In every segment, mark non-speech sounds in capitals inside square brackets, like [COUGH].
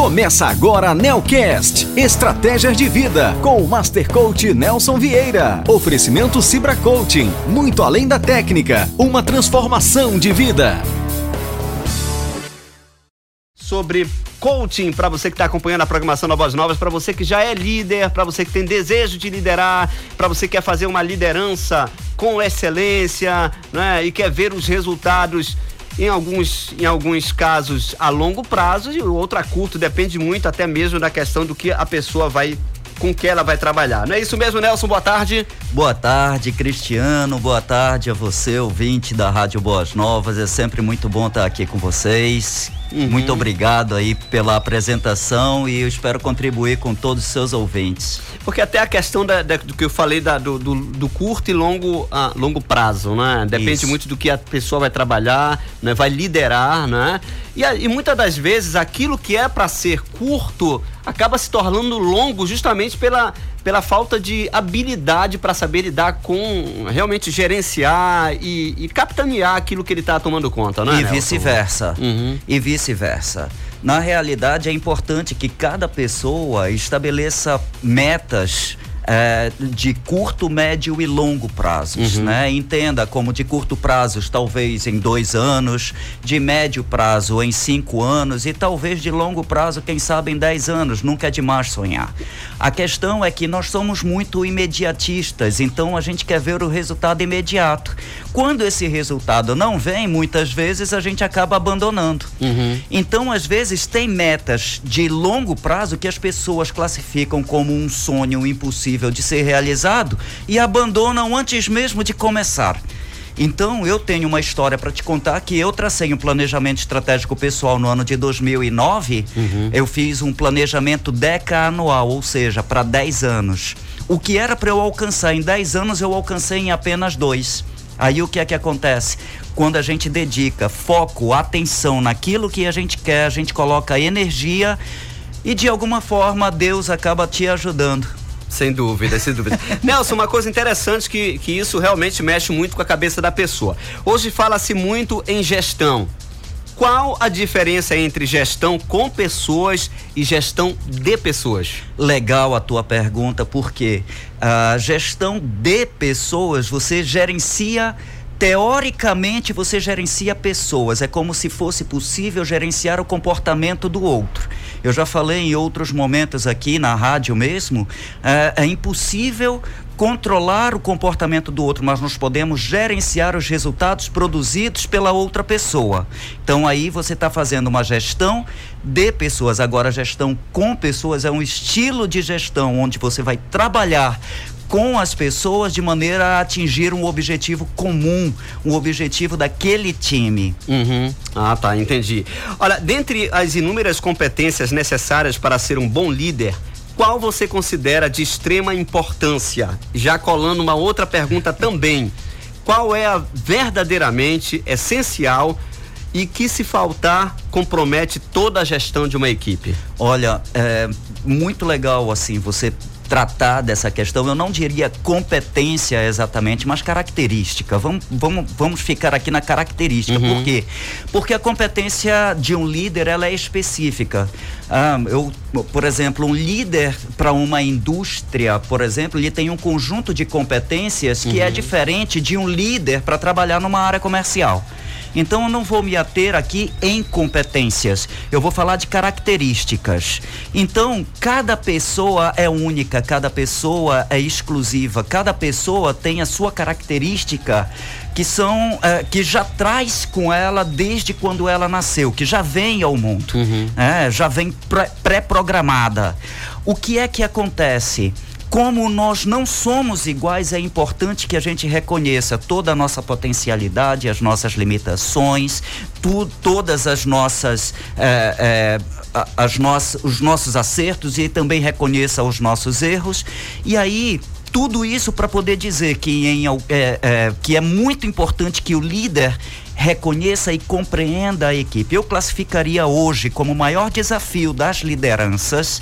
Começa agora a Nelcast, Estratégias de Vida, com o Master Coach Nelson Vieira. Oferecimento Cibra Coaching, muito além da técnica, uma transformação de vida. Sobre coaching para você que está acompanhando a programação Voz Novas, para você que já é líder, para você que tem desejo de liderar, para você que quer fazer uma liderança com excelência, né, e quer ver os resultados em alguns, em alguns casos a longo prazo e o outro a curto, depende muito até mesmo da questão do que a pessoa vai com que ela vai trabalhar. Não é isso mesmo, Nelson? Boa tarde. Boa tarde, Cristiano. Boa tarde a você, ouvinte da Rádio Boas Novas. É sempre muito bom estar aqui com vocês. Uhum. Muito obrigado aí pela apresentação e eu espero contribuir com todos os seus ouvintes. Porque até a questão da, da, do que eu falei da, do, do, do, curto e longo, uh, longo prazo, né? Depende Isso. muito do que a pessoa vai trabalhar, né? vai liderar, né? E, e muitas das vezes aquilo que é para ser curto acaba se tornando longo justamente pela, pela falta de habilidade para saber lidar com realmente gerenciar e, e capitanear aquilo que ele está tomando conta, né? E vice-versa. Uhum. E vice-versa. Na realidade, é importante que cada pessoa estabeleça metas é, de curto, médio e longo prazos, uhum. né? Entenda como de curto prazo, talvez em dois anos, de médio prazo em cinco anos e talvez de longo prazo, quem sabe em dez anos. Nunca é demais sonhar. A questão é que nós somos muito imediatistas, então a gente quer ver o resultado imediato. Quando esse resultado não vem, muitas vezes a gente acaba abandonando. Uhum. Então, às vezes, tem metas de longo prazo que as pessoas classificam como um sonho impossível possível de ser realizado e abandonam antes mesmo de começar. Então, eu tenho uma história para te contar que eu tracei um planejamento estratégico pessoal no ano de 2009. Uhum. Eu fiz um planejamento deca-anual, ou seja, para 10 anos. O que era para eu alcançar em 10 anos, eu alcancei em apenas dois. Aí o que é que acontece? Quando a gente dedica foco, atenção naquilo que a gente quer, a gente coloca energia e de alguma forma Deus acaba te ajudando. Sem dúvida, sem dúvida. [LAUGHS] Nelson, uma coisa interessante que, que isso realmente mexe muito com a cabeça da pessoa. Hoje fala-se muito em gestão. Qual a diferença entre gestão com pessoas e gestão de pessoas? Legal a tua pergunta, porque a gestão de pessoas você gerencia Teoricamente, você gerencia pessoas, é como se fosse possível gerenciar o comportamento do outro. Eu já falei em outros momentos aqui na rádio mesmo, é, é impossível controlar o comportamento do outro, mas nós podemos gerenciar os resultados produzidos pela outra pessoa. Então aí você está fazendo uma gestão de pessoas. Agora, gestão com pessoas é um estilo de gestão onde você vai trabalhar com as pessoas de maneira a atingir um objetivo comum, um objetivo daquele time. Uhum. Ah, tá, entendi. Olha, dentre as inúmeras competências necessárias para ser um bom líder, qual você considera de extrema importância? Já colando uma outra pergunta também. Qual é a verdadeiramente essencial e que se faltar compromete toda a gestão de uma equipe? Olha, é muito legal assim você tratar dessa questão, eu não diria competência exatamente, mas característica. Vamos, vamos, vamos ficar aqui na característica. Uhum. Por quê? Porque a competência de um líder ela é específica. Ah, eu, por exemplo, um líder para uma indústria, por exemplo, ele tem um conjunto de competências que é uhum. é diferente de um líder para trabalhar numa área comercial. Então eu não vou me ater aqui em competências, eu vou falar de características. Então, cada pessoa é única, cada pessoa é exclusiva, cada pessoa tem a sua característica que são é, que já traz com ela desde quando ela nasceu, que já vem ao mundo, uhum. é, já vem pré-programada. O que é que acontece? Como nós não somos iguais, é importante que a gente reconheça toda a nossa potencialidade, as nossas limitações, tu, todas as nossas, é, é, as nossas, os nossos acertos e também reconheça os nossos erros. E aí tudo isso para poder dizer que, em, é, é, que é muito importante que o líder reconheça e compreenda a equipe. Eu classificaria hoje como o maior desafio das lideranças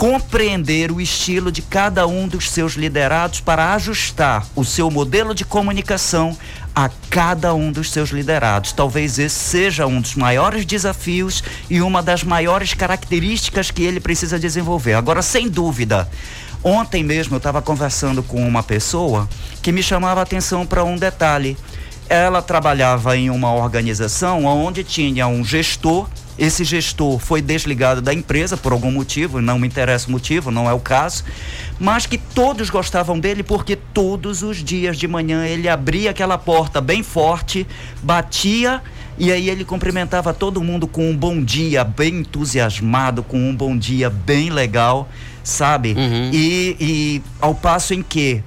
compreender o estilo de cada um dos seus liderados para ajustar o seu modelo de comunicação a cada um dos seus liderados. Talvez esse seja um dos maiores desafios e uma das maiores características que ele precisa desenvolver. Agora, sem dúvida, ontem mesmo eu estava conversando com uma pessoa que me chamava a atenção para um detalhe. Ela trabalhava em uma organização onde tinha um gestor esse gestor foi desligado da empresa por algum motivo, não me interessa o motivo, não é o caso, mas que todos gostavam dele porque todos os dias de manhã ele abria aquela porta bem forte, batia e aí ele cumprimentava todo mundo com um bom dia, bem entusiasmado, com um bom dia bem legal, sabe? Uhum. E, e ao passo em que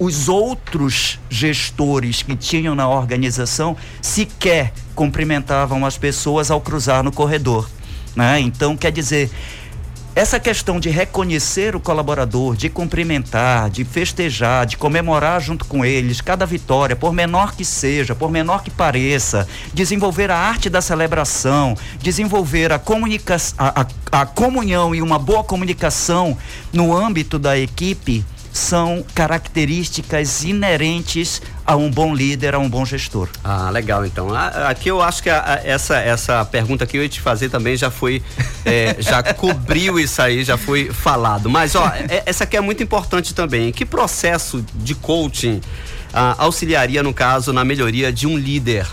os outros gestores que tinham na organização sequer cumprimentavam as pessoas ao cruzar no corredor. Né? Então, quer dizer, essa questão de reconhecer o colaborador, de cumprimentar, de festejar, de comemorar junto com eles cada vitória, por menor que seja, por menor que pareça, desenvolver a arte da celebração, desenvolver a, comunica a, a, a comunhão e uma boa comunicação no âmbito da equipe são características inerentes a um bom líder, a um bom gestor. Ah, legal. Então, aqui eu acho que a, a, essa essa pergunta que eu ia te fazer também já foi, é, já [LAUGHS] cobriu isso aí, já foi falado. Mas ó, é, essa aqui é muito importante também. Que processo de coaching ah, auxiliaria no caso na melhoria de um líder?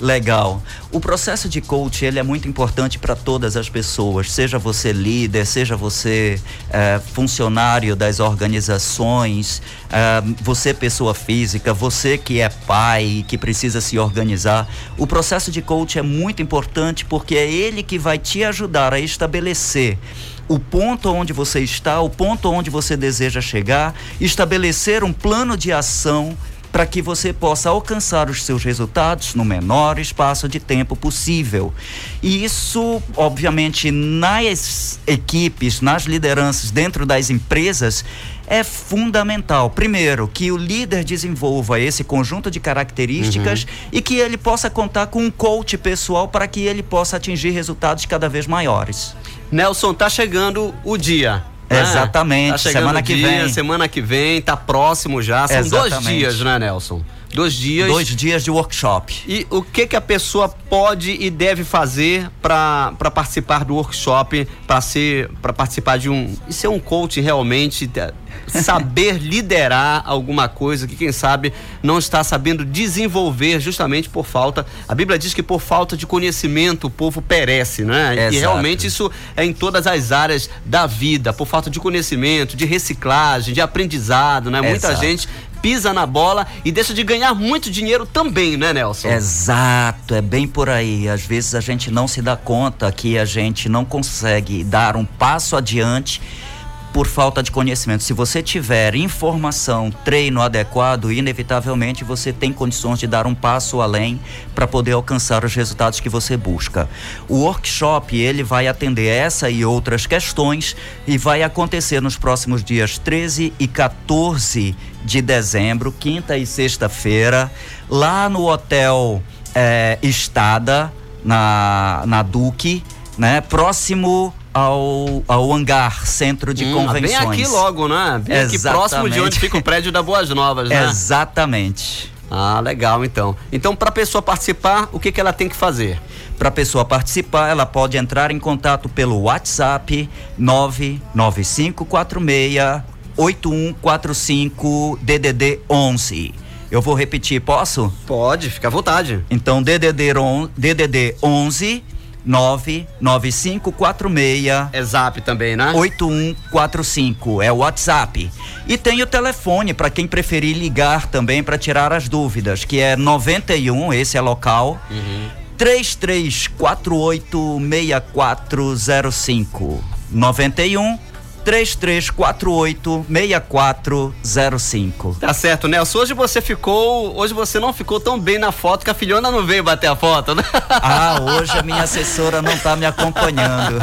Legal. O processo de coach ele é muito importante para todas as pessoas, seja você líder, seja você é, funcionário das organizações, é, você pessoa física, você que é pai que precisa se organizar. O processo de coach é muito importante porque é ele que vai te ajudar a estabelecer o ponto onde você está, o ponto onde você deseja chegar, estabelecer um plano de ação para que você possa alcançar os seus resultados no menor espaço de tempo possível. E isso, obviamente, nas equipes, nas lideranças, dentro das empresas, é fundamental. Primeiro, que o líder desenvolva esse conjunto de características uhum. e que ele possa contar com um coach pessoal para que ele possa atingir resultados cada vez maiores. Nelson, tá chegando o dia. É, Exatamente. Tá semana que dia, vem. Semana que vem, tá próximo já. São Exatamente. dois dias, né, Nelson? Dois dias. Dois dias de workshop. E o que que a pessoa pode e deve fazer para participar do workshop, para ser para participar de um e ser um coach realmente saber [LAUGHS] liderar alguma coisa que quem sabe não está sabendo desenvolver justamente por falta. A Bíblia diz que por falta de conhecimento o povo perece, né? Exato. E realmente isso é em todas as áreas da vida, por falta de conhecimento, de reciclagem, de aprendizado, né? Muita gente pisa na bola e deixa de ganhar muito dinheiro também, né, Nelson? Exato, é bem por aí. Às vezes a gente não se dá conta que a gente não consegue dar um passo adiante por falta de conhecimento. Se você tiver informação, treino adequado, inevitavelmente você tem condições de dar um passo além para poder alcançar os resultados que você busca. O workshop ele vai atender essa e outras questões e vai acontecer nos próximos dias 13 e 14 de dezembro, quinta e sexta-feira, lá no hotel é, Estada, na, na Duque, né? Próximo ao, ao hangar, centro de hum, convenções. Bem aqui logo, né? Bem Exatamente. aqui próximo de onde fica o prédio da Boas Novas, [LAUGHS] né? Exatamente. Ah, legal então. Então, para a pessoa participar, o que, que ela tem que fazer? Para a pessoa participar, ela pode entrar em contato pelo WhatsApp 99546 8145 DDD 11. Eu vou repetir, posso? Pode, fica à vontade. Então, DDD, on, DDD 11 99546 É zap também, né? 8145 é o WhatsApp. E tem o telefone para quem preferir ligar também para tirar as dúvidas, que é 91, esse é local. Uhum. 3348 6405 91 3348-6405. Tá certo, Nelson. Hoje você ficou. Hoje você não ficou tão bem na foto que a filhona não veio bater a foto, né? [LAUGHS] Ah, hoje a minha assessora não tá me acompanhando.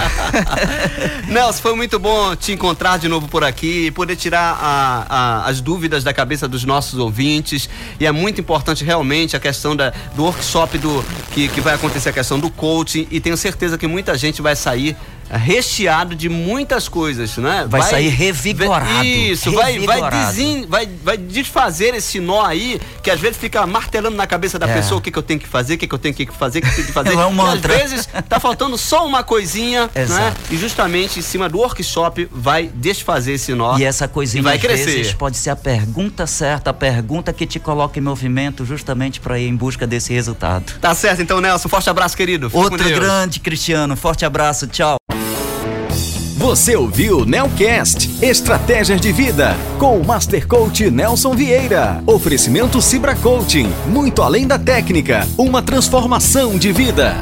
[LAUGHS] Nelson, foi muito bom te encontrar de novo por aqui, poder tirar a, a, as dúvidas da cabeça dos nossos ouvintes. E é muito importante realmente a questão da, do workshop do, que, que vai acontecer, a questão do coaching. E tenho certeza que muita gente vai sair recheado de muitas coisas, né? Vai, vai sair revigorado. Isso, revigorado. Vai, vai, desin, vai, vai desfazer esse nó aí, que às vezes fica martelando na cabeça da é. pessoa o que, que eu tenho que fazer, o que, que eu tenho que fazer, o que eu tenho que fazer. [LAUGHS] é um mantra. Às vezes tá faltando só uma coisinha, né? E justamente em cima do workshop vai desfazer esse nó. E essa coisinha e vai crescer. vezes pode ser a pergunta certa, a pergunta que te coloca em movimento justamente para ir em busca desse resultado. Tá certo, então, Nelson. Forte abraço, querido. Outro grande, Cristiano. Forte abraço. Tchau. Você ouviu Nelcast Estratégias de Vida com o Master Coach Nelson Vieira. Oferecimento Cibra Coaching, muito além da técnica, uma transformação de vida.